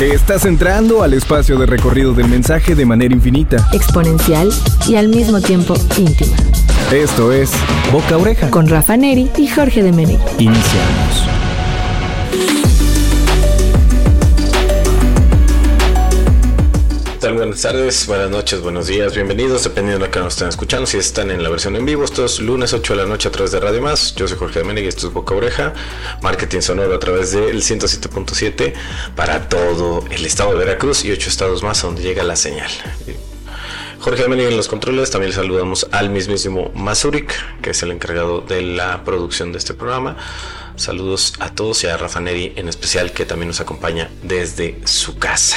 Estás entrando al espacio de recorrido del mensaje de manera infinita, exponencial y al mismo tiempo íntima. Esto es Boca Oreja con Rafa Neri y Jorge de. Iniciamos. Buenas tardes, buenas noches, buenos días, bienvenidos, dependiendo de lo que nos estén escuchando. Si están en la versión en vivo, esto es lunes 8 de la noche a través de Radio Más. Yo soy Jorge de y esto es Boca Oreja, marketing sonoro a través del 107.7 para todo el estado de Veracruz y ocho estados más a donde llega la señal. Jorge de en los controles, también le saludamos al mismísimo Mazurik, que es el encargado de la producción de este programa. Saludos a todos y a Rafa Neri en especial, que también nos acompaña desde su casa.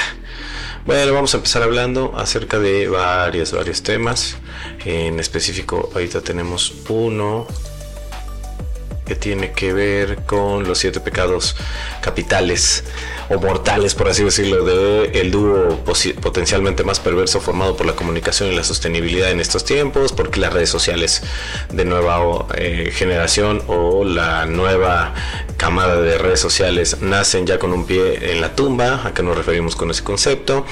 Bueno, vamos a empezar hablando acerca de varios, varios temas. En específico, ahorita tenemos uno que tiene que ver con los siete pecados capitales o mortales, por así decirlo, de el dúo potencialmente más perverso formado por la comunicación y la sostenibilidad en estos tiempos, porque las redes sociales de nueva eh, generación o la nueva camada de redes sociales nacen ya con un pie en la tumba, a qué nos referimos con ese concepto.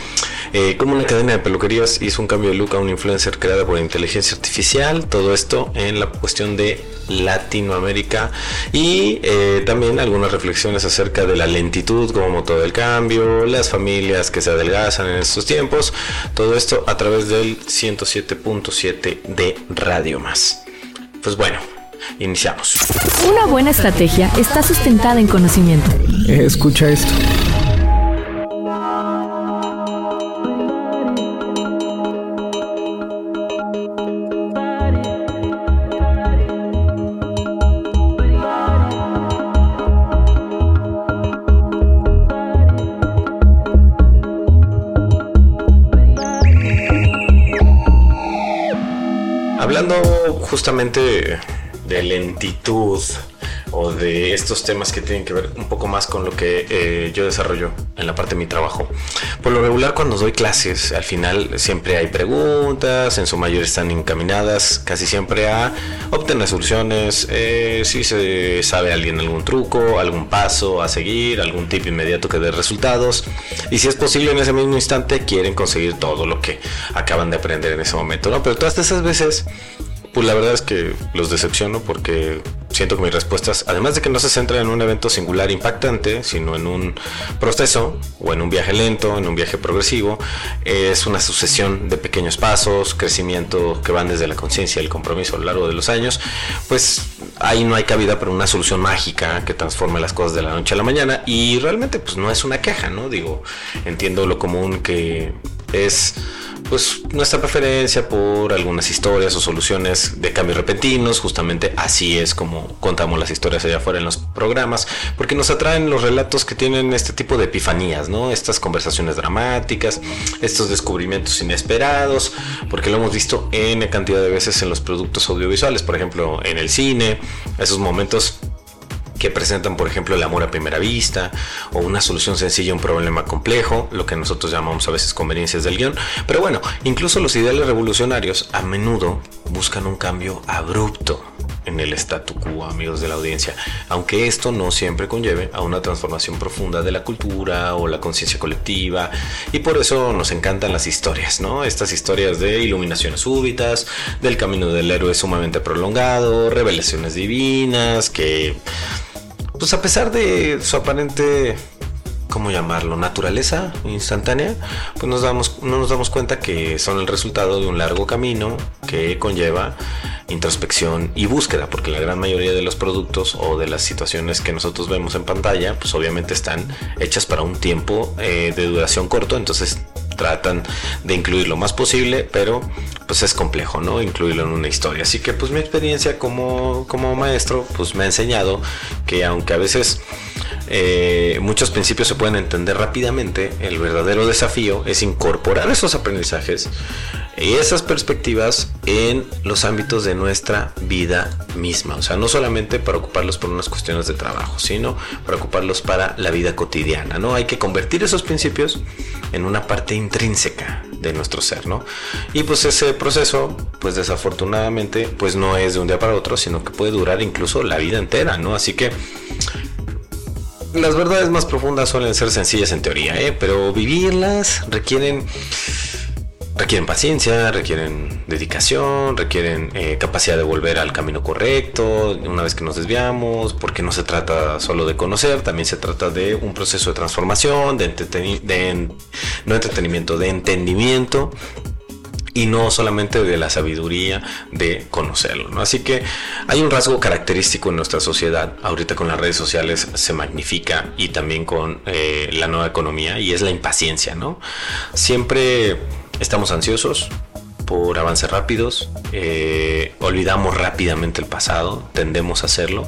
Eh, como una cadena de peluquerías hizo un cambio de look a un influencer creada por inteligencia artificial, todo esto en la cuestión de Latinoamérica y eh, también algunas reflexiones acerca de la lentitud como motor del cambio, las familias que se adelgazan en estos tiempos, todo esto a través del 107.7 de Radio Más. Pues bueno, iniciamos. Una buena estrategia está sustentada en conocimiento. Escucha esto. justamente de lentitud o de estos temas que tienen que ver un poco más con lo que eh, yo desarrollo en la parte de mi trabajo. Por lo regular cuando doy clases, al final siempre hay preguntas, en su mayoría están encaminadas casi siempre a obtener soluciones, eh, si se sabe alguien algún truco, algún paso a seguir, algún tip inmediato que dé resultados y si es posible en ese mismo instante quieren conseguir todo lo que acaban de aprender en ese momento, ¿no? Pero todas esas veces pues la verdad es que los decepciono porque siento que mis respuestas, además de que no se centran en un evento singular impactante, sino en un proceso o en un viaje lento, en un viaje progresivo, es una sucesión de pequeños pasos, crecimiento que van desde la conciencia y el compromiso a lo largo de los años, pues ahí no hay cabida para una solución mágica que transforme las cosas de la noche a la mañana y realmente pues no es una queja, ¿no? Digo, entiendo lo común que es pues nuestra preferencia por algunas historias o soluciones de cambios repentinos, justamente así es como contamos las historias allá afuera en los programas, porque nos atraen los relatos que tienen este tipo de epifanías, ¿no? Estas conversaciones dramáticas, estos descubrimientos inesperados, porque lo hemos visto en cantidad de veces en los productos audiovisuales, por ejemplo, en el cine, esos momentos que presentan, por ejemplo, el amor a primera vista o una solución sencilla a un problema complejo, lo que nosotros llamamos a veces conveniencias del guion. Pero bueno, incluso los ideales revolucionarios a menudo buscan un cambio abrupto en el statu quo, amigos de la audiencia, aunque esto no siempre conlleve a una transformación profunda de la cultura o la conciencia colectiva, y por eso nos encantan las historias, ¿no? Estas historias de iluminaciones súbitas, del camino del héroe sumamente prolongado, revelaciones divinas, que pues a pesar de su aparente ¿cómo llamarlo? Naturaleza instantánea, pues nos damos, no nos damos cuenta que son el resultado de un largo camino que conlleva introspección y búsqueda, porque la gran mayoría de los productos o de las situaciones que nosotros vemos en pantalla, pues obviamente están hechas para un tiempo eh, de duración corto, entonces tratan de incluir lo más posible, pero pues es complejo, ¿no? Incluirlo en una historia. Así que pues mi experiencia como, como maestro pues me ha enseñado que aunque a veces eh, muchos principios se pueden entender rápidamente, el verdadero desafío es incorporar esos aprendizajes y esas perspectivas en los ámbitos de nuestra vida misma. O sea, no solamente para ocuparlos por unas cuestiones de trabajo, sino para ocuparlos para la vida cotidiana, ¿no? Hay que convertir esos principios en una parte intrínseca de nuestro ser, ¿no? Y pues ese proceso, pues desafortunadamente, pues no es de un día para otro, sino que puede durar incluso la vida entera, ¿no? Así que las verdades más profundas suelen ser sencillas en teoría, ¿eh? pero vivirlas requieren requieren paciencia, requieren dedicación, requieren eh, capacidad de volver al camino correcto una vez que nos desviamos, porque no se trata solo de conocer, también se trata de un proceso de transformación, de, de no entretenimiento, de entendimiento y no solamente de la sabiduría de conocerlo. ¿no? Así que hay un rasgo característico en nuestra sociedad, ahorita con las redes sociales se magnifica y también con eh, la nueva economía y es la impaciencia. ¿no? Siempre estamos ansiosos por avances rápidos, eh, olvidamos rápidamente el pasado, tendemos a hacerlo,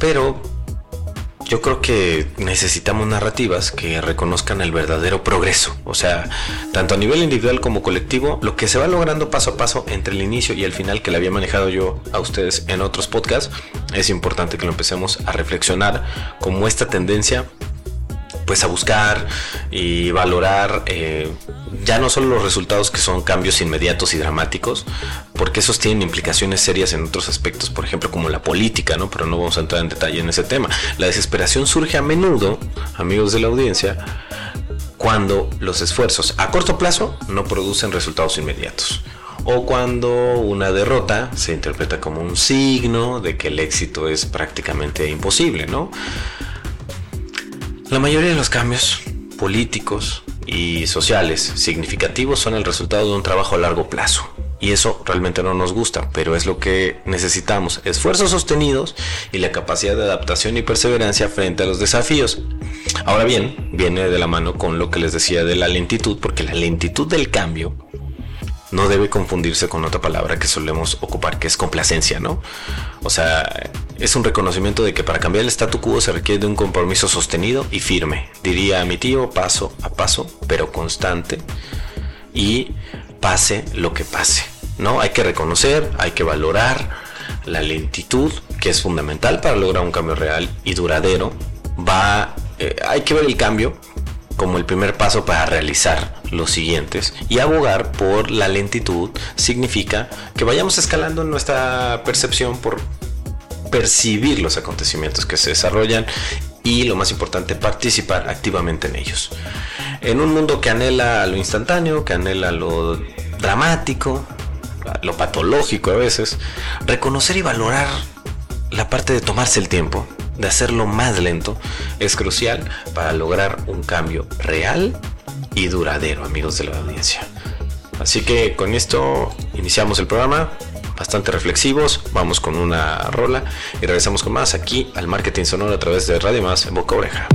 pero yo creo que necesitamos narrativas que reconozcan el verdadero progreso, o sea, tanto a nivel individual como colectivo, lo que se va logrando paso a paso entre el inicio y el final que le había manejado yo a ustedes en otros podcasts, es importante que lo empecemos a reflexionar como esta tendencia pues a buscar y valorar eh, ya no solo los resultados que son cambios inmediatos y dramáticos, porque esos tienen implicaciones serias en otros aspectos, por ejemplo como la política, ¿no? Pero no vamos a entrar en detalle en ese tema. La desesperación surge a menudo, amigos de la audiencia, cuando los esfuerzos a corto plazo no producen resultados inmediatos o cuando una derrota se interpreta como un signo de que el éxito es prácticamente imposible, ¿no? La mayoría de los cambios políticos y sociales significativos son el resultado de un trabajo a largo plazo. Y eso realmente no nos gusta, pero es lo que necesitamos. Esfuerzos sostenidos y la capacidad de adaptación y perseverancia frente a los desafíos. Ahora bien, viene de la mano con lo que les decía de la lentitud, porque la lentitud del cambio no debe confundirse con otra palabra que solemos ocupar, que es complacencia, ¿no? O sea, es un reconocimiento de que para cambiar el statu quo se requiere de un compromiso sostenido y firme. Diría mi tío, paso a paso, pero constante y pase lo que pase, ¿no? Hay que reconocer, hay que valorar la lentitud, que es fundamental para lograr un cambio real y duradero. Va, eh, hay que ver el cambio como el primer paso para realizar los siguientes y abogar por la lentitud significa que vayamos escalando nuestra percepción por percibir los acontecimientos que se desarrollan y lo más importante participar activamente en ellos. En un mundo que anhela lo instantáneo, que anhela lo dramático, lo patológico a veces, reconocer y valorar la parte de tomarse el tiempo, de hacerlo más lento es crucial para lograr un cambio real y duradero, amigos de la audiencia. Así que con esto iniciamos el programa, bastante reflexivos, vamos con una rola y regresamos con más aquí al Marketing Sonoro a través de Radio Más en Boca Oreja.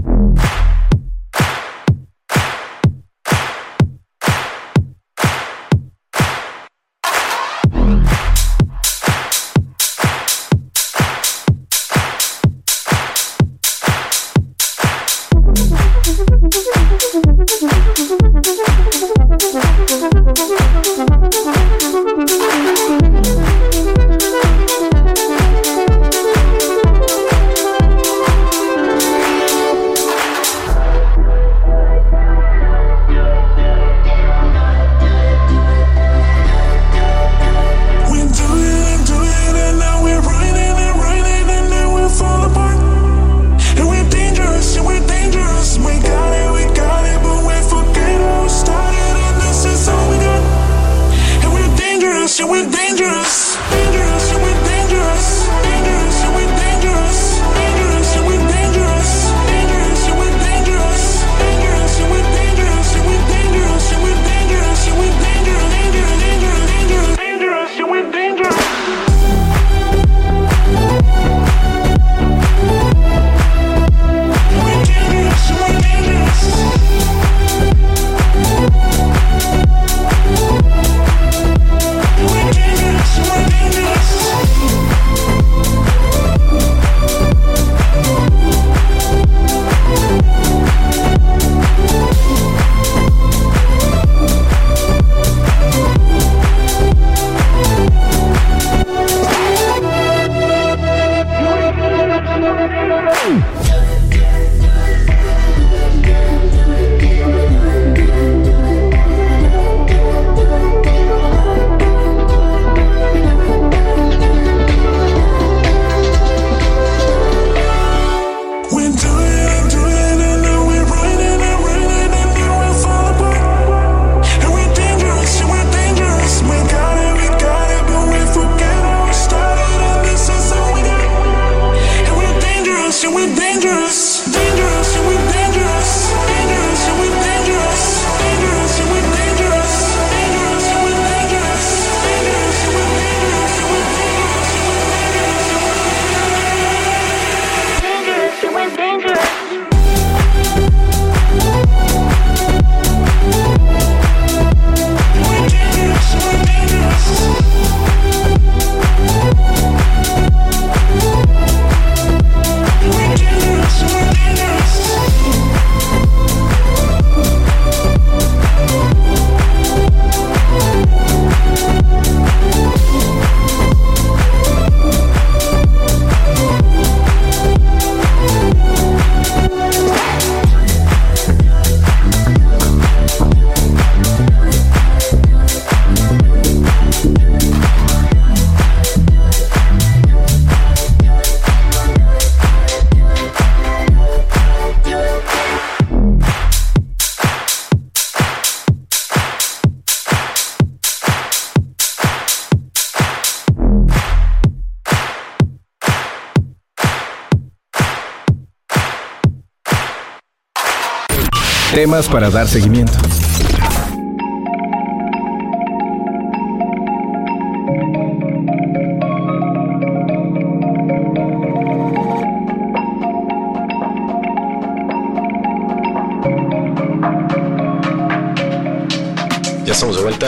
Temas para dar seguimiento.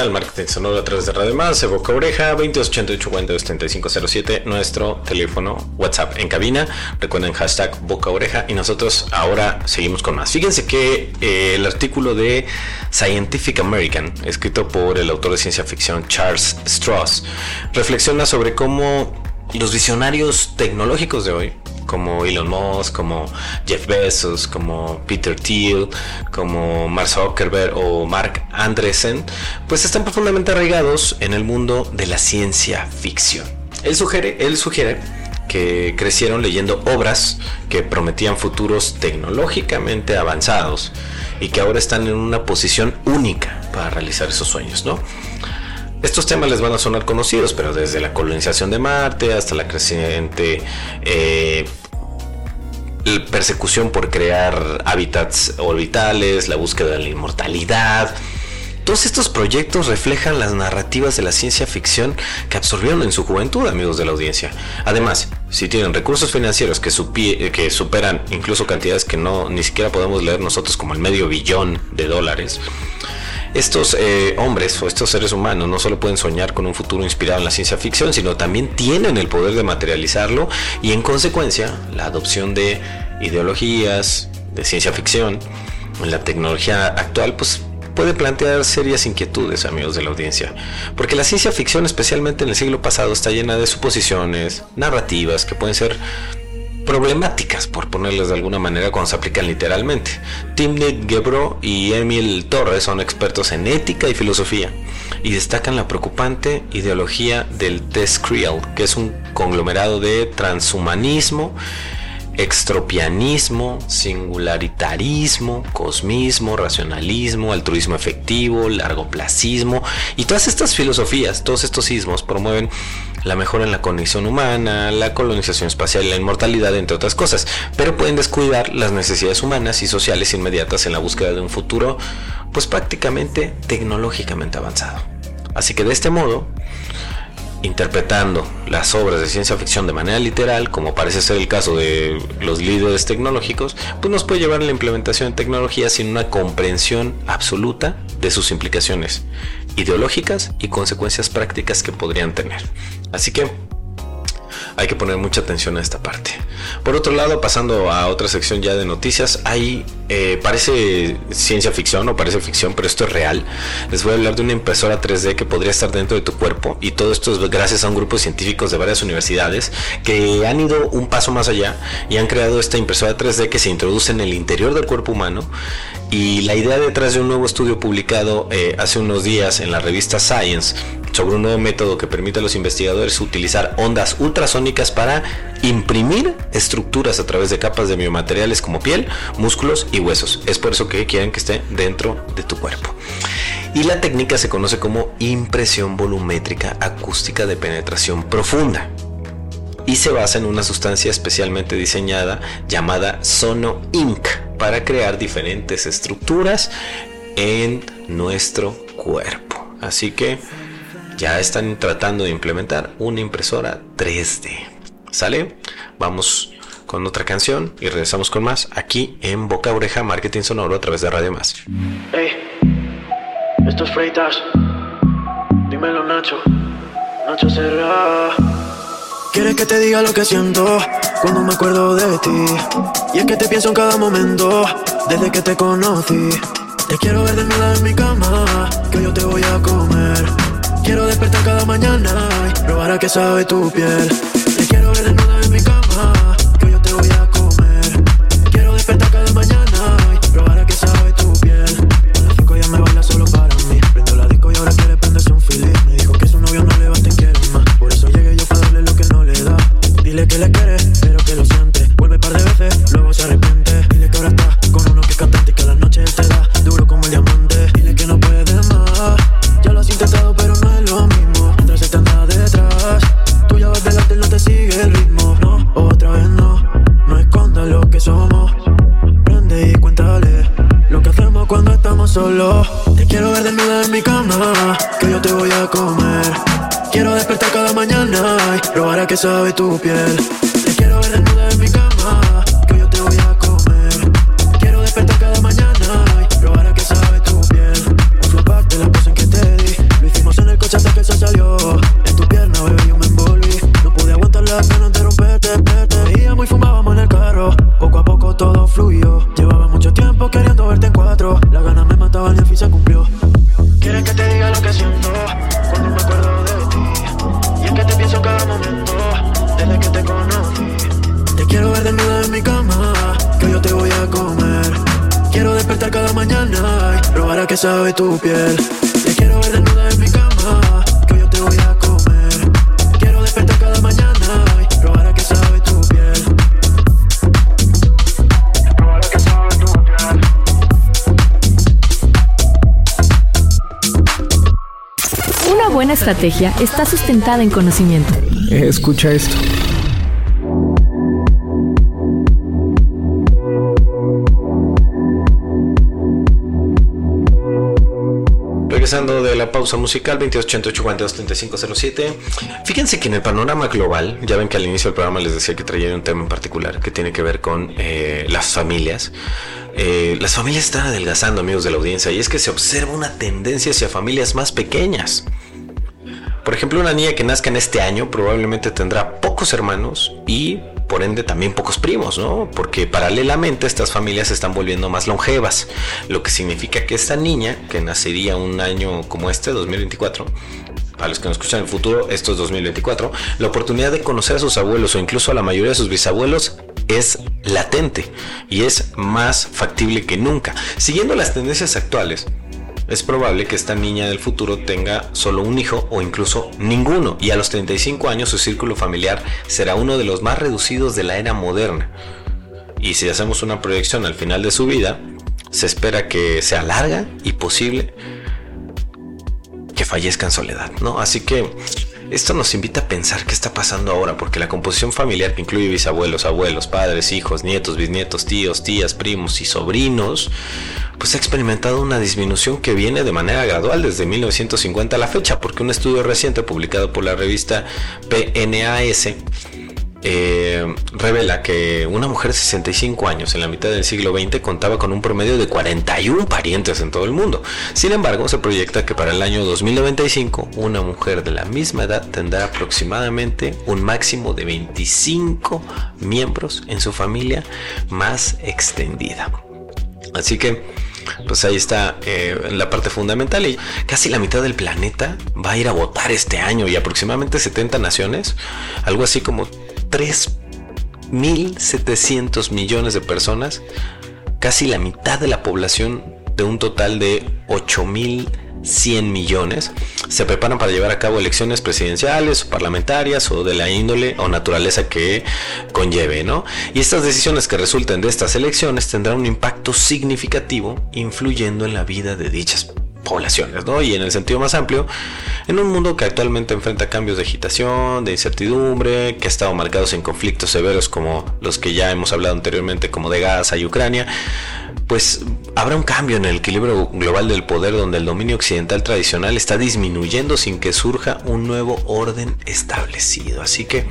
Al marketing sonoro a través de Radio Más, de Boca Oreja, 2288 nuestro teléfono WhatsApp en cabina. Recuerden hashtag Boca Oreja y nosotros ahora seguimos con más. Fíjense que eh, el artículo de Scientific American, escrito por el autor de ciencia ficción Charles Strauss, reflexiona sobre cómo los visionarios tecnológicos de hoy como Elon Musk, como Jeff Bezos, como Peter Thiel, como Mark Zuckerberg o Mark Andreessen, pues están profundamente arraigados en el mundo de la ciencia ficción. Él sugiere, él sugiere que crecieron leyendo obras que prometían futuros tecnológicamente avanzados y que ahora están en una posición única para realizar esos sueños, ¿no? Estos temas les van a sonar conocidos, pero desde la colonización de Marte hasta la creciente eh, persecución por crear hábitats orbitales, la búsqueda de la inmortalidad. Todos estos proyectos reflejan las narrativas de la ciencia ficción que absorbieron en su juventud, amigos de la audiencia. Además, si tienen recursos financieros que, que superan incluso cantidades que no ni siquiera podemos leer nosotros como el medio billón de dólares, estos eh, hombres o estos seres humanos no solo pueden soñar con un futuro inspirado en la ciencia ficción, sino también tienen el poder de materializarlo y en consecuencia la adopción de ideologías de ciencia ficción en la tecnología actual pues puede plantear serias inquietudes, amigos de la audiencia, porque la ciencia ficción, especialmente en el siglo pasado, está llena de suposiciones, narrativas que pueden ser problemáticas, por ponerles de alguna manera, cuando se aplican literalmente. Timnit Gebro y Emil Torres son expertos en ética y filosofía y destacan la preocupante ideología del Tescriel, que es un conglomerado de transhumanismo, extropianismo, singularitarismo, cosmismo, racionalismo, altruismo efectivo, largoplacismo y todas estas filosofías, todos estos ismos promueven la mejora en la conexión humana, la colonización espacial y la inmortalidad, entre otras cosas, pero pueden descuidar las necesidades humanas y sociales inmediatas en la búsqueda de un futuro, pues prácticamente tecnológicamente avanzado. Así que de este modo, interpretando las obras de ciencia ficción de manera literal, como parece ser el caso de los líderes tecnológicos, pues nos puede llevar a la implementación de tecnología sin una comprensión absoluta de sus implicaciones ideológicas y consecuencias prácticas que podrían tener. Así que hay que poner mucha atención a esta parte. Por otro lado, pasando a otra sección ya de noticias, hay, eh, parece ciencia ficción o parece ficción, pero esto es real. Les voy a hablar de una impresora 3D que podría estar dentro de tu cuerpo y todo esto es gracias a un grupo de científicos de varias universidades que han ido un paso más allá y han creado esta impresora 3D que se introduce en el interior del cuerpo humano y la idea detrás de un nuevo estudio publicado eh, hace unos días en la revista Science sobre un nuevo método que permite a los investigadores utilizar ondas ultrasónicas para imprimir estructuras a través de capas de biomateriales como piel, músculos y huesos. Es por eso que quieren que esté dentro de tu cuerpo. Y la técnica se conoce como impresión volumétrica acústica de penetración profunda y se basa en una sustancia especialmente diseñada llamada Sono Ink para crear diferentes estructuras en nuestro cuerpo. Así que ya están tratando de implementar una impresora 3D. ¿Sale? Vamos con otra canción y regresamos con más aquí en Boca Oreja Marketing Sonoro a través de Radio Más. Hey, esto es Freitas. Dímelo, Nacho. Nacho Serra. Quieres que te diga lo que siento cuando me acuerdo de ti. Y es que te pienso en cada momento desde que te conocí. Te quiero ver desnuda en mi cama, que yo te voy a comer. Quiero despertar cada mañana y probar a qué sabe tu piel. Las ganas de romperte, verte. Veíamos y fumábamos en el carro. Poco a poco todo fluyó. Llevaba mucho tiempo queriendo verte en cuatro. Las ganas me mataban y el fin se cumplió. Quieren que te diga lo que siento cuando me acuerdo de ti. Y es que te pienso cada momento desde que te conocí. Te quiero ver desnuda en mi cama, que yo te voy a comer. Quiero despertar cada mañana y probar a qué sabe tu piel. Estrategia está sustentada en conocimiento. Escucha esto. Regresando de la pausa musical 2888-423507. Fíjense que en el panorama global, ya ven que al inicio del programa les decía que traía un tema en particular que tiene que ver con eh, las familias. Eh, las familias están adelgazando, amigos de la audiencia, y es que se observa una tendencia hacia familias más pequeñas. Ejemplo, una niña que nazca en este año probablemente tendrá pocos hermanos y por ende también pocos primos, ¿no? Porque paralelamente estas familias se están volviendo más longevas, lo que significa que esta niña que nacería un año como este, 2024, para los que nos escuchan en el futuro, esto es 2024, la oportunidad de conocer a sus abuelos o incluso a la mayoría de sus bisabuelos es latente y es más factible que nunca. Siguiendo las tendencias actuales, es probable que esta niña del futuro tenga solo un hijo o incluso ninguno y a los 35 años su círculo familiar será uno de los más reducidos de la era moderna. Y si hacemos una proyección al final de su vida, se espera que sea larga y posible que fallezca en soledad, ¿no? Así que esto nos invita a pensar qué está pasando ahora, porque la composición familiar que incluye bisabuelos, abuelos, padres, hijos, nietos, bisnietos, tíos, tías, primos y sobrinos, pues ha experimentado una disminución que viene de manera gradual desde 1950 a la fecha, porque un estudio reciente publicado por la revista PNAS eh, revela que una mujer de 65 años en la mitad del siglo XX contaba con un promedio de 41 parientes en todo el mundo. Sin embargo, se proyecta que para el año 2095 una mujer de la misma edad tendrá aproximadamente un máximo de 25 miembros en su familia más extendida. Así que, pues ahí está eh, la parte fundamental y casi la mitad del planeta va a ir a votar este año y aproximadamente 70 naciones, algo así como 3.700 millones de personas, casi la mitad de la población de un total de 8.100 millones, se preparan para llevar a cabo elecciones presidenciales o parlamentarias o de la índole o naturaleza que conlleve, ¿no? Y estas decisiones que resulten de estas elecciones tendrán un impacto significativo influyendo en la vida de dichas poblaciones, ¿no? Y en el sentido más amplio, en un mundo que actualmente enfrenta cambios de agitación, de incertidumbre, que ha estado marcados en conflictos severos como los que ya hemos hablado anteriormente, como de Gaza y Ucrania, pues habrá un cambio en el equilibrio global del poder donde el dominio occidental tradicional está disminuyendo sin que surja un nuevo orden establecido. Así que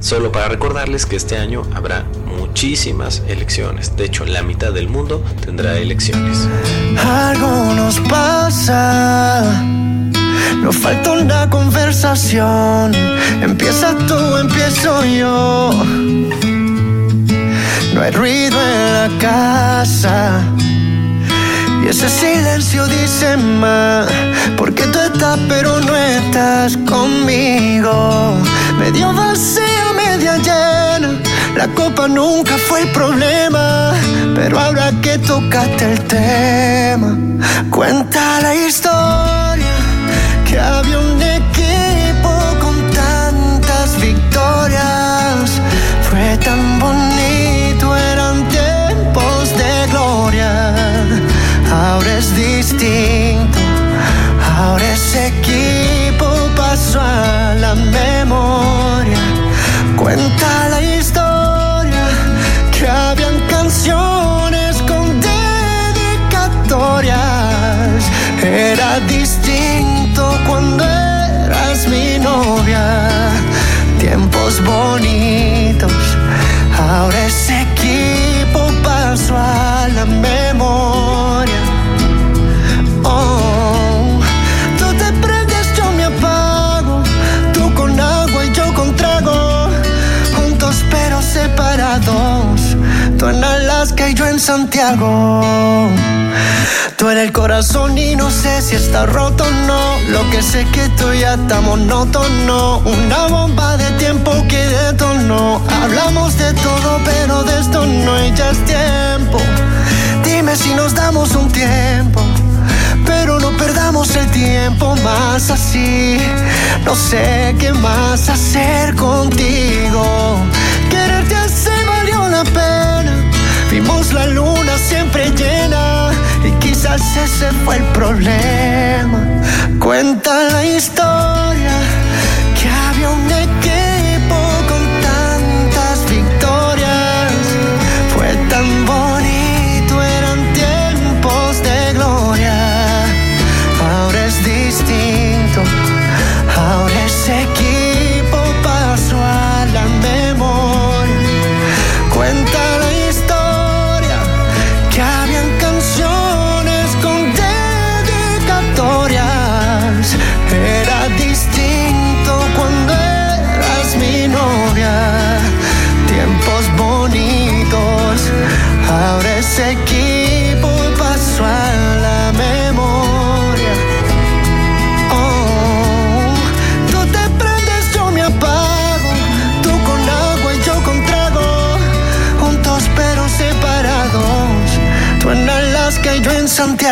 solo para recordarles que este año habrá muchísimas elecciones. De hecho, la mitad del mundo tendrá elecciones. Algo nos pasa. Falta una conversación. Empieza tú, empiezo yo. No hay ruido en la casa. Y ese silencio dice más. Porque tú estás, pero no estás conmigo. Medio vacía, media llena. La copa nunca fue el problema. Pero ahora que tocaste el tema, cuenta la historia. Que había un Tú en el corazón y no sé si está roto o no. Lo que sé que tú ya está monótono. Una bomba de tiempo que detonó. Hablamos de todo, pero de esto no hay ya es tiempo. Dime si nos damos un tiempo. Pero no perdamos el tiempo más así. No sé qué más hacer contigo. Vimos la luna siempre llena. Y quizás ese fue el problema. Cuenta la historia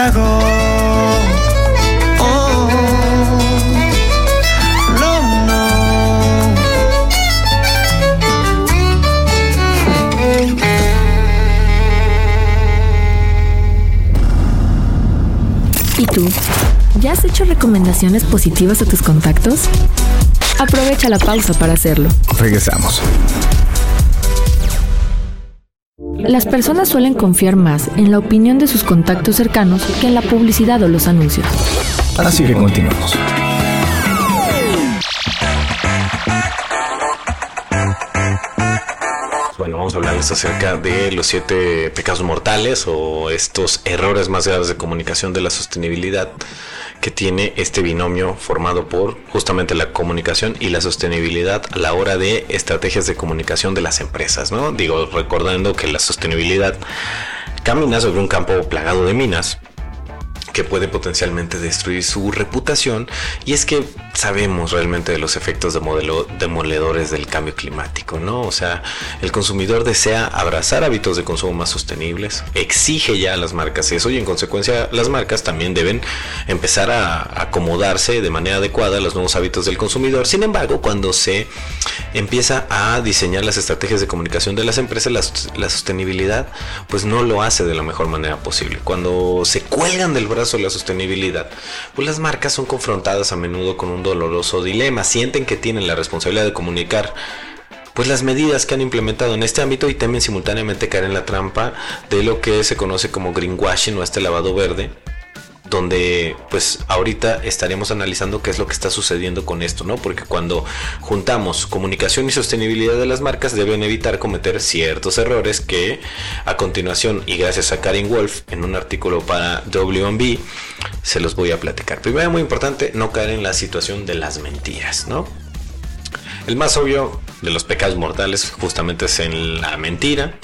Oh, no, no. ¿Y tú? ¿Ya has hecho recomendaciones positivas a tus contactos? Aprovecha la pausa para hacerlo. Regresamos. Las personas suelen confiar más en la opinión de sus contactos cercanos que en la publicidad o los anuncios. Así que continuamos. Bueno, vamos a hablarles acerca de los siete pecados mortales o estos errores más graves de comunicación de la sostenibilidad que tiene este binomio formado por justamente la comunicación y la sostenibilidad a la hora de estrategias de comunicación de las empresas, ¿no? Digo, recordando que la sostenibilidad camina sobre un campo plagado de minas que puede potencialmente destruir su reputación y es que sabemos realmente de los efectos de modelo demoledores del cambio climático, ¿no? O sea, el consumidor desea abrazar hábitos de consumo más sostenibles, exige ya a las marcas eso y en consecuencia las marcas también deben empezar a acomodarse de manera adecuada a los nuevos hábitos del consumidor. Sin embargo, cuando se empieza a diseñar las estrategias de comunicación de las empresas, la, la sostenibilidad pues no lo hace de la mejor manera posible. Cuando se cuelgan del brazo la sostenibilidad, pues las marcas son confrontadas a menudo con un doloroso dilema, sienten que tienen la responsabilidad de comunicar pues las medidas que han implementado en este ámbito y también simultáneamente caer en la trampa de lo que se conoce como greenwashing o este lavado verde donde pues ahorita estaremos analizando qué es lo que está sucediendo con esto, ¿no? Porque cuando juntamos comunicación y sostenibilidad de las marcas deben evitar cometer ciertos errores que a continuación y gracias a Karin Wolf en un artículo para WB se los voy a platicar. Primero muy importante no caer en la situación de las mentiras, ¿no? El más obvio de los pecados mortales justamente es en la mentira.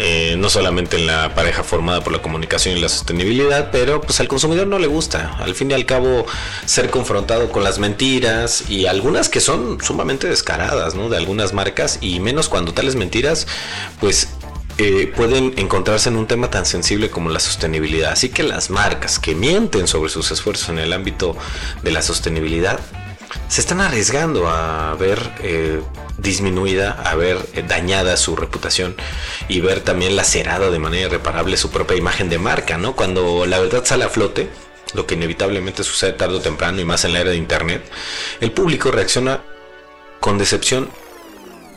Eh, no solamente en la pareja formada por la comunicación y la sostenibilidad, pero pues al consumidor no le gusta. Al fin y al cabo, ser confrontado con las mentiras y algunas que son sumamente descaradas, ¿no? De algunas marcas y menos cuando tales mentiras, pues eh, pueden encontrarse en un tema tan sensible como la sostenibilidad. Así que las marcas que mienten sobre sus esfuerzos en el ámbito de la sostenibilidad se están arriesgando a ver eh, disminuida, a ver eh, dañada su reputación y ver también lacerada de manera irreparable su propia imagen de marca, ¿no? Cuando la verdad sale a flote, lo que inevitablemente sucede tarde o temprano y más en la era de internet, el público reacciona con decepción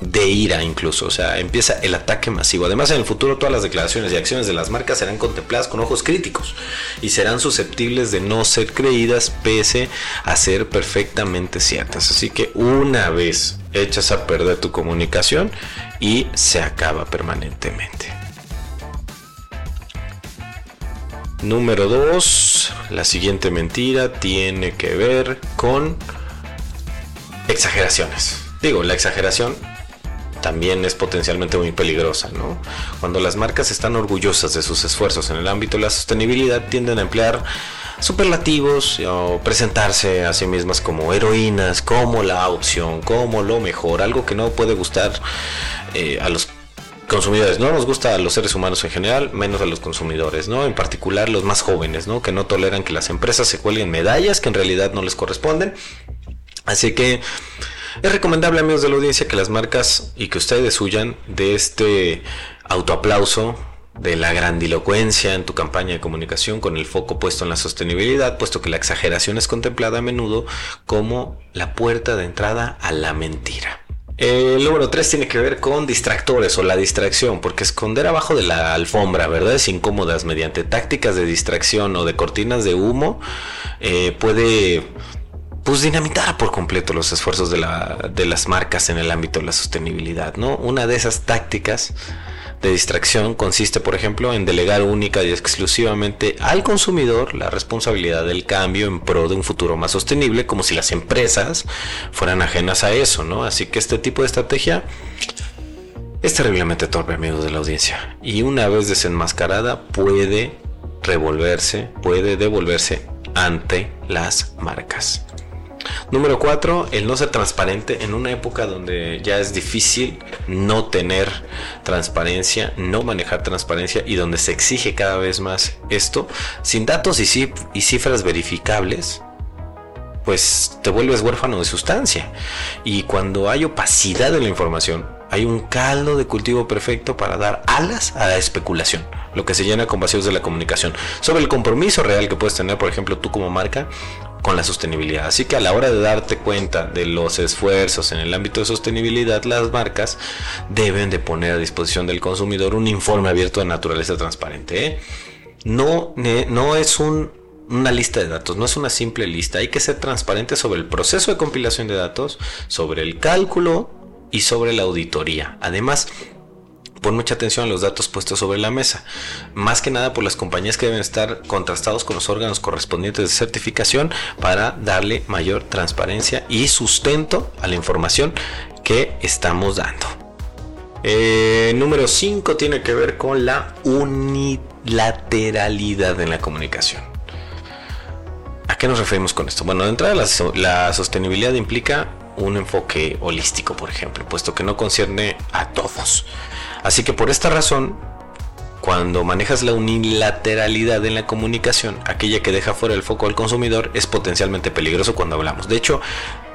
de ira incluso, o sea, empieza el ataque masivo. Además, en el futuro todas las declaraciones y acciones de las marcas serán contempladas con ojos críticos y serán susceptibles de no ser creídas pese a ser perfectamente ciertas. Así que una vez echas a perder tu comunicación y se acaba permanentemente. Número 2, la siguiente mentira tiene que ver con exageraciones. Digo, la exageración también es potencialmente muy peligrosa, ¿no? Cuando las marcas están orgullosas de sus esfuerzos en el ámbito de la sostenibilidad, tienden a emplear superlativos o presentarse a sí mismas como heroínas, como la opción, como lo mejor, algo que no puede gustar eh, a los consumidores. No nos gusta a los seres humanos en general, menos a los consumidores, ¿no? En particular los más jóvenes, ¿no? Que no toleran que las empresas se cuelguen medallas que en realidad no les corresponden. Así que es recomendable, amigos de la audiencia, que las marcas y que ustedes huyan de este autoaplauso, de la grandilocuencia en tu campaña de comunicación con el foco puesto en la sostenibilidad, puesto que la exageración es contemplada a menudo como la puerta de entrada a la mentira. El número 3 tiene que ver con distractores o la distracción, porque esconder abajo de la alfombra verdades incómodas mediante tácticas de distracción o de cortinas de humo eh, puede pues dinamitar por completo los esfuerzos de, las marcas en el ámbito de la sostenibilidad, ¿no? Una de esas tácticas de distracción consiste, por ejemplo, en delegar única y exclusivamente al consumidor la responsabilidad del cambio en pro de un futuro más sostenible, como si las empresas fueran ajenas a eso, ¿no? Así que este tipo de estrategia es terriblemente torpe, amigos de la audiencia, y una vez desenmascarada puede revolverse, puede devolverse ante las marcas. Número 4, el no ser transparente en una época donde ya es difícil no tener transparencia, no manejar transparencia y donde se exige cada vez más esto, sin datos y, cifras verificables, pues te vuelves huérfano de sustancia. Y cuando hay opacidad de la información, hay un caldo de cultivo perfecto para dar alas a la especulación, lo que se llena con vacíos de la comunicación, sobre el compromiso real que puedes tener, por ejemplo, tú como marca con la sostenibilidad. Así que a la hora de darte cuenta de los esfuerzos en el ámbito de sostenibilidad, las marcas deben de poner a disposición del consumidor un informe abierto de naturaleza transparente. ¿eh? No, no es una lista de datos, no es una simple lista. Hay que ser transparente sobre el proceso de compilación de datos, sobre el cálculo y sobre la auditoría. Además, Pon mucha atención a los datos puestos sobre la mesa. Más que nada por las compañías que deben estar contrastados con los órganos correspondientes de certificación para darle mayor transparencia y sustento a la información que estamos dando. Eh, número 5 tiene que ver con la unilateralidad en la comunicación. ¿A qué nos referimos con esto? Bueno, de entrada la sostenibilidad implica un enfoque holístico, por ejemplo, puesto que no concierne a todos. Así que por esta razón, cuando manejas la unilateralidad en la comunicación, aquella que deja fuera el foco al consumidor, es potencialmente peligroso cuando hablamos. De hecho,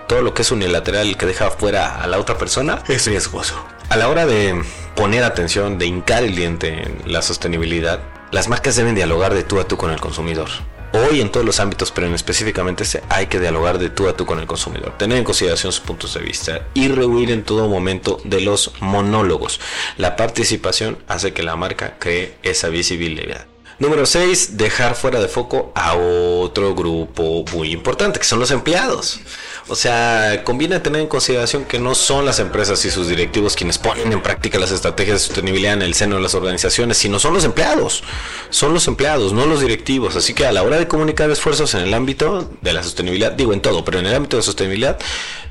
todo lo que es unilateral que deja fuera a la otra persona es riesgoso. A la hora de poner atención, de hincar el diente en la sostenibilidad, las marcas deben dialogar de tú a tú con el consumidor hoy en todos los ámbitos, pero en específicamente este, hay que dialogar de tú a tú con el consumidor, tener en consideración sus puntos de vista y rehuir en todo momento de los monólogos. La participación hace que la marca cree esa visibilidad. Número 6, dejar fuera de foco a otro grupo muy importante, que son los empleados. O sea, conviene tener en consideración que no son las empresas y sus directivos quienes ponen en práctica las estrategias de sostenibilidad en el seno de las organizaciones, sino son los empleados. Son los empleados, no los directivos. Así que a la hora de comunicar esfuerzos en el ámbito de la sostenibilidad, digo en todo, pero en el ámbito de sostenibilidad,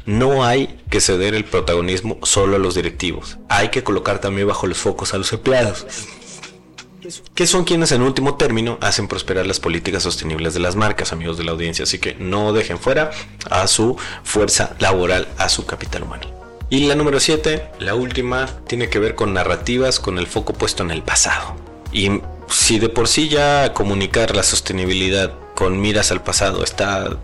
no hay que ceder el protagonismo solo a los directivos. Hay que colocar también bajo los focos a los empleados que son quienes en último término hacen prosperar las políticas sostenibles de las marcas, amigos de la audiencia. Así que no dejen fuera a su fuerza laboral, a su capital humano. Y la número 7, la última, tiene que ver con narrativas con el foco puesto en el pasado. Y si de por sí ya comunicar la sostenibilidad con miras al pasado está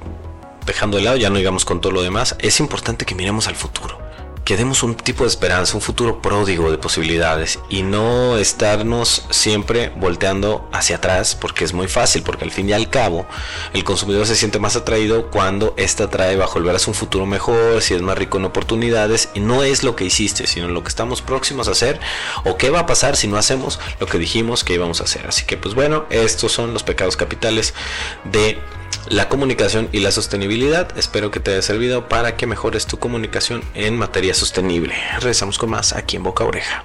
dejando de lado, ya no digamos con todo lo demás, es importante que miremos al futuro que demos un tipo de esperanza, un futuro pródigo de posibilidades y no estarnos siempre volteando hacia atrás porque es muy fácil, porque al fin y al cabo el consumidor se siente más atraído cuando esta trae bajo el brazo un futuro mejor, si es más rico en oportunidades y no es lo que hiciste, sino lo que estamos próximos a hacer o qué va a pasar si no hacemos lo que dijimos que íbamos a hacer. Así que pues bueno, estos son los pecados capitales de la comunicación y la sostenibilidad. Espero que te haya servido para que mejores tu comunicación en materia sostenible. Regresamos con más aquí en Boca Oreja.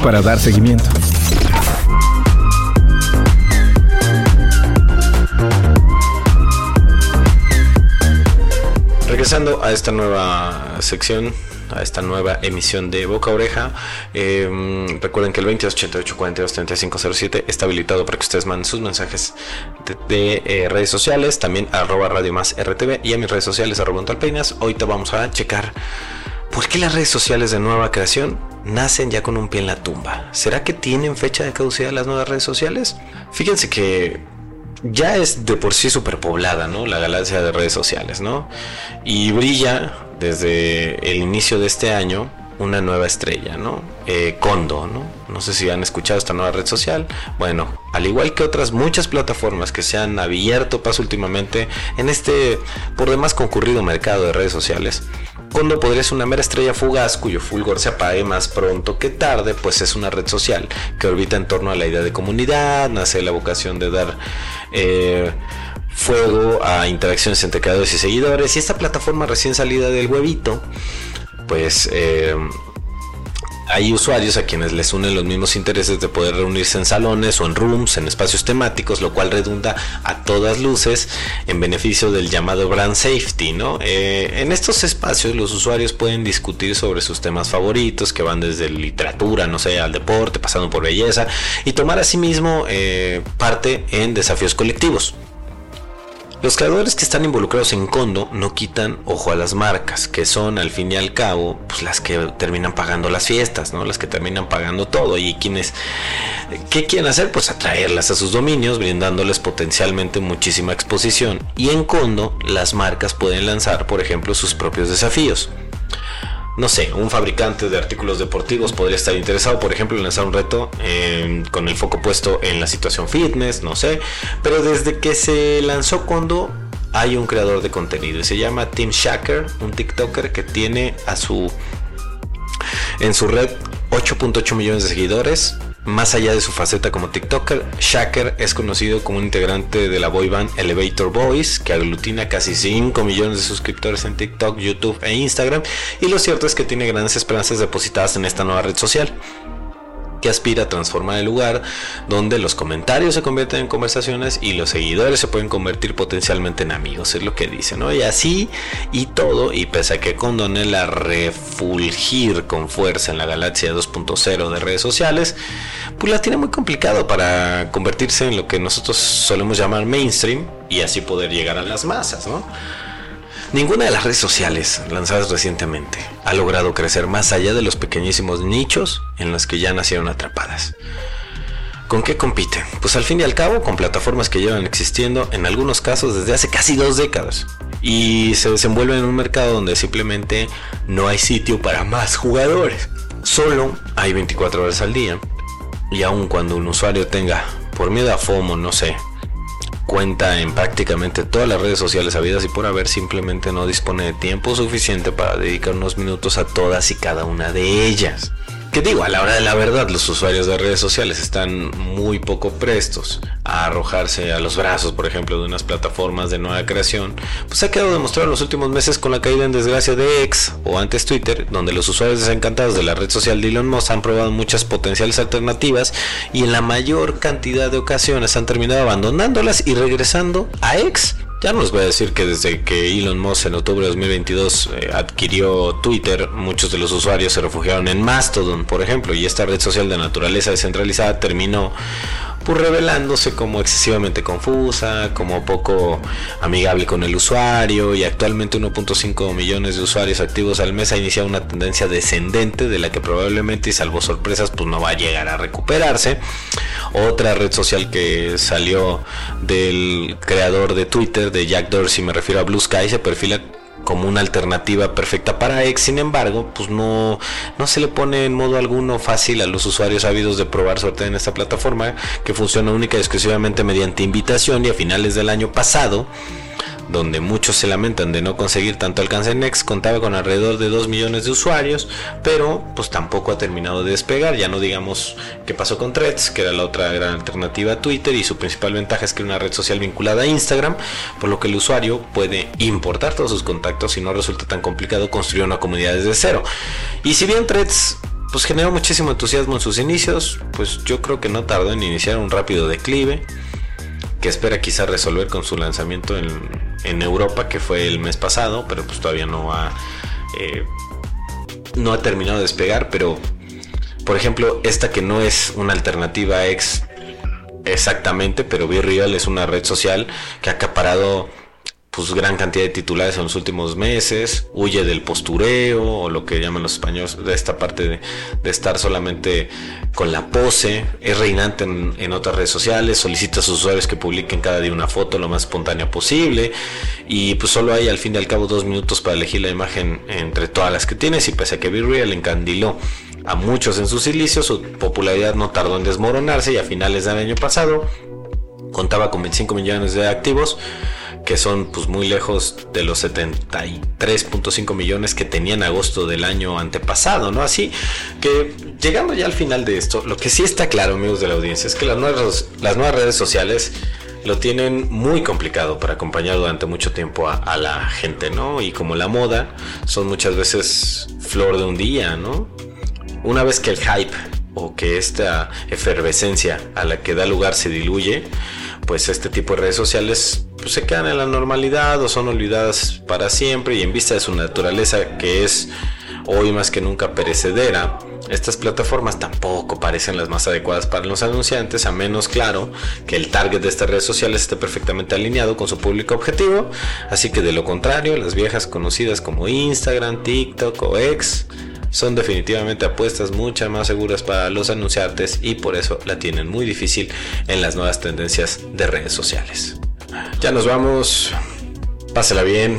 Para dar seguimiento. Regresando a esta nueva sección, a esta nueva emisión de Boca Oreja, eh, recuerden que el 2288 42 3507 está habilitado para que ustedes manden sus mensajes de, eh, redes sociales, también arroba Radio Más RTV y a mis redes sociales arroba Ahorita vamos a checar por qué las redes sociales de nueva creación nacen ya con un pie en la tumba. ¿Será que tienen fecha de caducidad las nuevas redes sociales? Fíjense que ya es de por sí superpoblada, ¿no? La galaxia de redes sociales, ¿no? Y brilla desde el inicio de este año una nueva estrella, ¿no? Eh, ¿no? No sé si han escuchado esta nueva red social. Bueno, al igual que otras muchas plataformas que se han abierto paso últimamente en este por demás concurrido mercado de redes sociales, cuando podría ser una mera estrella fugaz cuyo fulgor se apague más pronto que tarde, pues es una red social que orbita en torno a la idea de comunidad, nace la vocación de dar eh, fuego a interacciones entre creadores y seguidores. Y esta plataforma recién salida del huevito, pues... Eh, hay usuarios a quienes les unen los mismos intereses de poder reunirse en salones o en rooms, en espacios temáticos, lo cual redunda a todas luces en beneficio del llamado brand safety, ¿no? Eh, en estos espacios los usuarios pueden discutir sobre sus temas favoritos, que van desde literatura, no sé, al deporte, pasando por belleza, y tomar asimismo eh, parte en desafíos colectivos. Los creadores que están involucrados en Condo no quitan ojo a las marcas, que son al fin y al cabo pues, las que terminan pagando las fiestas, ¿no? Las que terminan pagando todo. Y quienes, ¿qué quieren hacer? Pues atraerlas a sus dominios, brindándoles potencialmente muchísima exposición. Y en Condo las marcas pueden lanzar, por ejemplo, sus propios desafíos no sé, un fabricante de artículos deportivos podría estar interesado, por ejemplo, en lanzar un reto eh, con el foco puesto en la situación fitness, no sé. Pero desde que se lanzó cuando hay un creador de contenido y se llama Tim Shacker, un TikToker que tiene a su en su red 8.8 millones de seguidores, más allá de su faceta como TikToker, Shaker es conocido como un integrante de la boy band Elevator Boys, que aglutina casi 5 millones de suscriptores en TikTok, YouTube e Instagram, y lo cierto es que tiene grandes esperanzas depositadas en esta nueva red social que aspira a transformar el lugar donde los comentarios se convierten en conversaciones y los seguidores se pueden convertir potencialmente en amigos, es lo que dice, ¿no? Y así y todo, y pese a que condone la refulgir con fuerza en la galaxia 2.0 de redes sociales, pues la tiene muy complicado para convertirse en lo que nosotros solemos llamar mainstream y así poder llegar a las masas, ¿no? Ninguna de las redes sociales lanzadas recientemente ha logrado crecer más allá de los pequeñísimos nichos en los que ya nacieron atrapadas. ¿Con qué compiten? Pues al fin y al cabo con plataformas que llevan existiendo en algunos casos desde hace casi dos décadas y se desenvuelven en un mercado donde simplemente no hay sitio para más jugadores. Solo hay 24 horas al día y aun cuando un usuario tenga, por miedo a FOMO, no sé, cuenta en prácticamente todas las redes sociales habidas y por haber simplemente no dispone de tiempo suficiente para dedicar unos minutos a todas y cada una de ellas que digo, a la hora de la verdad, los usuarios de redes sociales están muy poco prestos a arrojarse a los brazos, por ejemplo, de unas plataformas de nueva creación, pues ha quedado demostrado en los últimos meses con la caída en desgracia de X o antes Twitter, donde los usuarios desencantados de la red social de Elon Musk han probado muchas potenciales alternativas y en la mayor cantidad de ocasiones han terminado abandonándolas y regresando a X ya no les voy a decir que desde que Elon Musk en octubre de 2022 eh, adquirió Twitter, muchos de los usuarios se refugiaron en Mastodon, por ejemplo, y esta red social de naturaleza descentralizada terminó pues revelándose como excesivamente confusa, como poco amigable con el usuario y actualmente 1.5 millones de usuarios activos al mes ha iniciado una tendencia descendente de la que probablemente y salvo sorpresas pues no va a llegar a recuperarse. Otra red social que salió del creador de Twitter, de Jack Dorsey, me refiero a Blue Sky, se perfila como una alternativa perfecta para X. Sin embargo, pues no, no se le pone en modo alguno fácil a los usuarios ávidos de probar suerte en esta plataforma que funciona única y exclusivamente mediante invitación y a finales del año pasado donde muchos se lamentan de no conseguir tanto alcance en Next, contaba con alrededor de 2 millones de usuarios, pero pues tampoco ha terminado de despegar, ya no digamos qué pasó con Threads, que era la otra gran alternativa a Twitter y su principal ventaja es que una red social vinculada a Instagram, por lo que el usuario puede importar todos sus contactos y no resulta tan complicado construir una comunidad desde cero. Y si bien Threads pues generó muchísimo entusiasmo en sus inicios, pues yo creo que no tardó en iniciar un rápido declive que espera quizá resolver con su lanzamiento en, Europa, que fue el mes pasado, pero pues todavía no ha, eh, no ha terminado de despegar, pero por ejemplo, esta que no es una alternativa a X exactamente, pero Real es una red social que ha acaparado pues gran cantidad de titulares en los últimos meses, huye del postureo o lo que llaman los españoles de esta parte de, estar solamente con la pose, es reinante en, otras redes sociales, solicita a sus usuarios que publiquen cada día una foto lo más espontánea posible y pues solo hay al fin y al cabo dos minutos para elegir la imagen entre todas las que tienes y pese a que Be Real encandiló a muchos en sus inicios, su popularidad no tardó en desmoronarse y a finales del año pasado contaba con 25 millones de activos que son pues muy lejos de los 73.5 millones que tenían agosto del año antepasado, ¿no? Así que llegando ya al final de esto, lo que sí está claro, amigos de la audiencia, es que las nuevas, las nuevas redes sociales lo tienen muy complicado para acompañar durante mucho tiempo a, a, la gente, ¿no? Y como la moda, son muchas veces flor de un día, ¿no? una vez que el hype o que esta efervescencia a la que da lugar se diluye, pues este tipo de redes sociales pues, se quedan en la normalidad o son olvidadas para siempre y en vista de su naturaleza que es hoy más que nunca perecedera, estas plataformas tampoco parecen las más adecuadas para los anunciantes, a menos claro que el target de estas redes sociales esté perfectamente alineado con su público objetivo, así que de lo contrario, las viejas conocidas como Instagram, TikTok o X son definitivamente apuestas muchas más seguras para los anunciantes y por eso la tienen muy difícil en las nuevas tendencias de redes sociales. Ya nos vamos, pásela bien,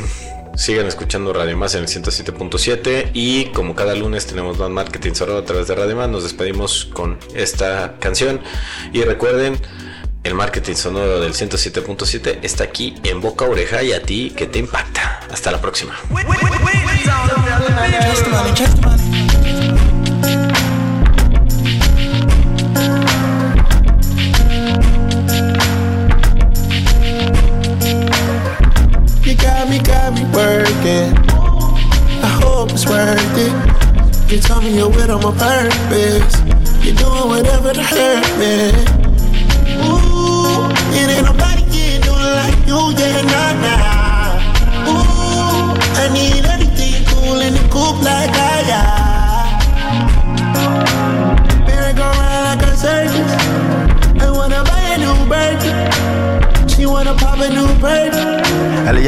Sigan escuchando Radio Más en el 107.7 y como cada lunes tenemos más marketing solo a través de Radio Más, nos despedimos con esta canción y recuerden el marketing sonoro del 107.7 está aquí en boca oreja y a ti que te impacta. Hasta la próxima. Me working. I hope it's worth it. You tell me you're with on my purpose. You're doing whatever to hurt me.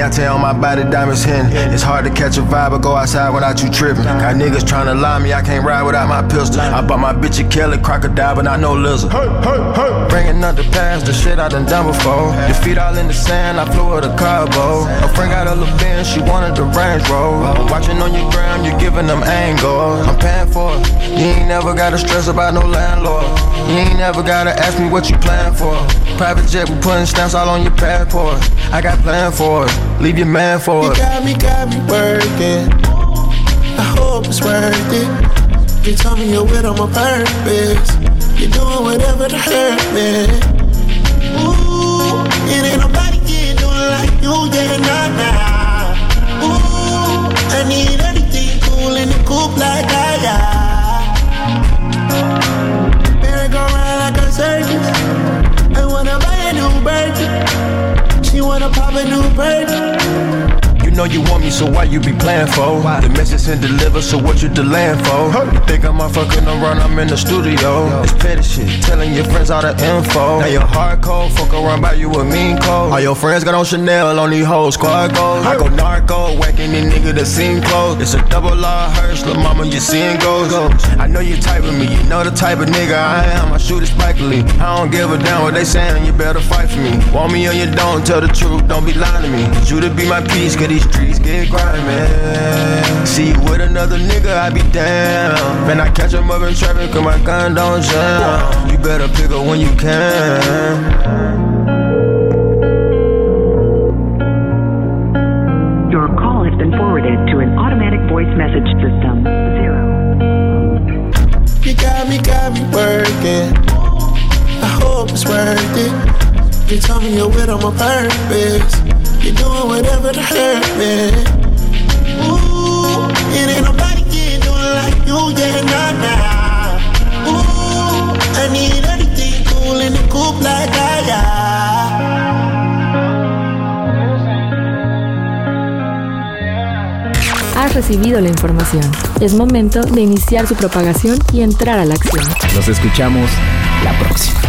Eliante on my body, diamonds hitting. It's hard to catch a vibe or go outside without you tripping. Got niggas trying to lie me, I can't ride without my pistol. I bought my bitch a Kelly crocodile, but not no lizard. Hey, hey, hey. Bringing up the past, the shit I done done before. Your feet all in the sand, I flew her to Cabo. A friend got a little bin, she wanted the Range Rover. Watching on your gram, you giving them angles. I'm paying for it. You ain't never gotta stress about no landlord. You ain't never gotta ask me what you plan for. Private jet, we putting stamps all on your passport. I got plan for it. Leave your man for it. You got me, got me working. I hope it's worth it. You tell me you're with on my purpose. You're doing whatever to hurt me. Ooh, it ain't nobody can do it like you, yeah, nah, nah. Ooh, I need everything cool in the coop like I, yeah. Merry-go round like a circus. Wanna pop a new bird know you want me, so why you be playing for? Why? The message and deliver, so what you delaying for? Huh. You think I'm fucking around, I'm in the studio. It's petty shit, telling your friends all the info. Now you're hardcore, fuck around by you a mean code. All your friends got on Chanel, on these hoes, squad goes. I go narco, whacking these nigga that seem close. It's a double law hearse, little mama, you seeing goes. I know you type of me, you know the type of nigga I am. I shoot it spikily. I don't give a damn what they saying, you better fight for me. Want me or you don't, tell the truth, don't be lying to me. you to be my peace, cause these streets get grimy. See you with another nigga, I be down. Man, I catch him up in traffic, cause my gun don't jam. You better pick up when you can. Your call has been forwarded to an automatic voice message system. Zero. You got me, got me working. I hope it's worth it. You tell me you're with on my purpose. You're doing whatever to hurt me. Ooh, it ain't nobody can do it like you, yeah, nah, nah. Ooh, I need everything cool in the coop like I, yeah. Has recibido la información. Es momento de iniciar su propagación y entrar a la acción. Nos escuchamos la próxima.